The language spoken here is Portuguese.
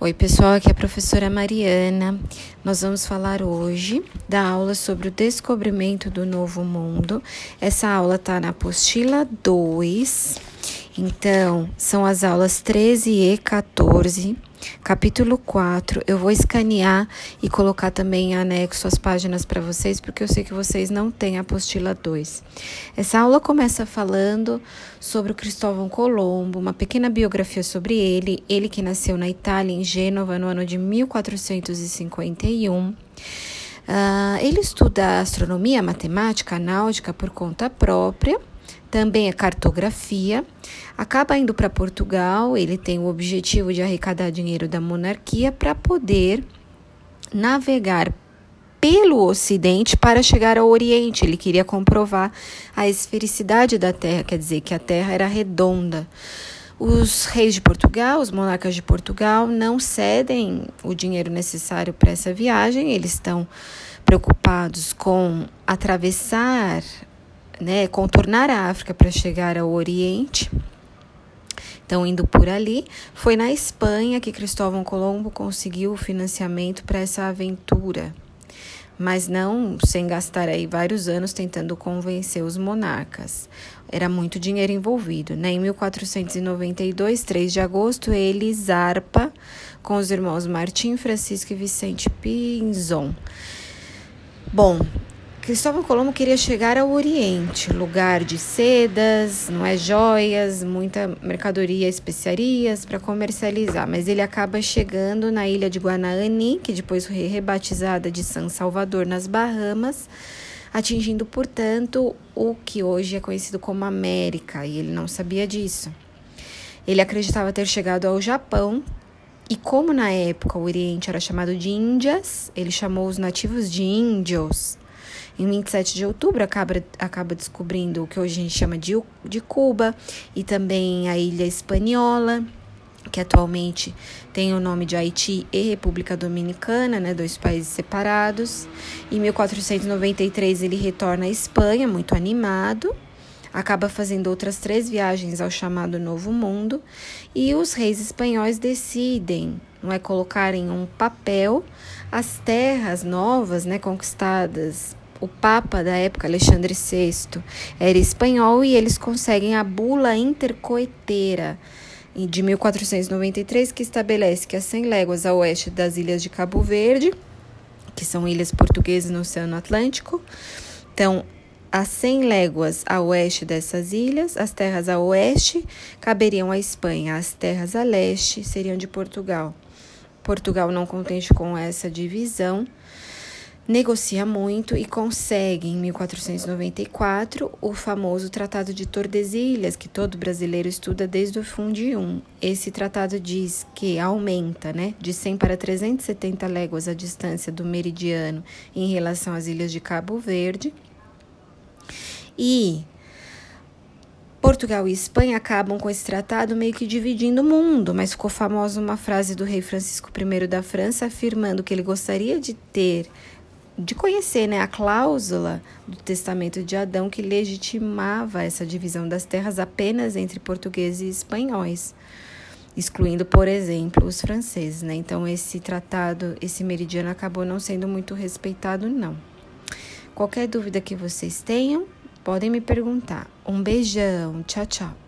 Oi, pessoal, aqui é a professora Mariana. Nós vamos falar hoje da aula sobre o descobrimento do novo mundo. Essa aula está na apostila 2. Então, são as aulas 13 e 14 capítulo 4. Eu vou escanear e colocar também em anexo as páginas para vocês, porque eu sei que vocês não têm a apostila 2. Essa aula começa falando sobre o Cristóvão Colombo, uma pequena biografia sobre ele, ele que nasceu na Itália, em Gênova, no ano de 1451. Uh, ah, ele estuda astronomia, matemática, náutica por conta própria também a cartografia. Acaba indo para Portugal, ele tem o objetivo de arrecadar dinheiro da monarquia para poder navegar pelo Ocidente para chegar ao Oriente. Ele queria comprovar a esfericidade da Terra, quer dizer, que a Terra era redonda. Os reis de Portugal, os monarcas de Portugal, não cedem o dinheiro necessário para essa viagem, eles estão preocupados com atravessar né, contornar a África para chegar ao Oriente. Então, indo por ali, foi na Espanha que Cristóvão Colombo conseguiu o financiamento para essa aventura, mas não sem gastar aí vários anos tentando convencer os monarcas. Era muito dinheiro envolvido. Né? Em 1492, 3 de agosto, ele zarpa com os irmãos Martim, Francisco e Vicente Pinzon. Bom, Cristóvão Colombo queria chegar ao Oriente, lugar de sedas, não é joias, muita mercadoria, especiarias para comercializar, mas ele acaba chegando na ilha de Guanaani, que depois foi rebatizada de San Salvador nas Bahamas, atingindo, portanto, o que hoje é conhecido como América, e ele não sabia disso. Ele acreditava ter chegado ao Japão, e como na época o Oriente era chamado de Índias, ele chamou os nativos de índios. Em 27 de outubro, acaba, acaba descobrindo o que hoje a gente chama de, de Cuba e também a Ilha Espanhola, que atualmente tem o nome de Haiti e República Dominicana, né, dois países separados. Em 1493 ele retorna à Espanha, muito animado, acaba fazendo outras três viagens ao chamado Novo Mundo e os reis espanhóis decidem, não é colocar em um papel as terras novas, né, conquistadas o Papa da época, Alexandre VI, era espanhol e eles conseguem a bula intercoeteira de 1493 que estabelece que a 100 léguas a oeste das ilhas de Cabo Verde, que são ilhas portuguesas no Oceano Atlântico, então a 100 léguas a oeste dessas ilhas, as terras a oeste caberiam à Espanha, as terras a leste seriam de Portugal. Portugal não contente com essa divisão, negocia muito e consegue, em 1494, o famoso Tratado de Tordesilhas, que todo brasileiro estuda desde o Fundi 1. Esse tratado diz que aumenta né, de 100 para 370 léguas a distância do meridiano em relação às ilhas de Cabo Verde. E Portugal e Espanha acabam com esse tratado meio que dividindo o mundo, mas ficou famosa uma frase do rei Francisco I da França afirmando que ele gostaria de ter de conhecer né, a cláusula do testamento de Adão que legitimava essa divisão das terras apenas entre portugueses e espanhóis, excluindo, por exemplo, os franceses. Né? Então, esse tratado, esse meridiano acabou não sendo muito respeitado, não. Qualquer dúvida que vocês tenham, podem me perguntar. Um beijão, tchau, tchau.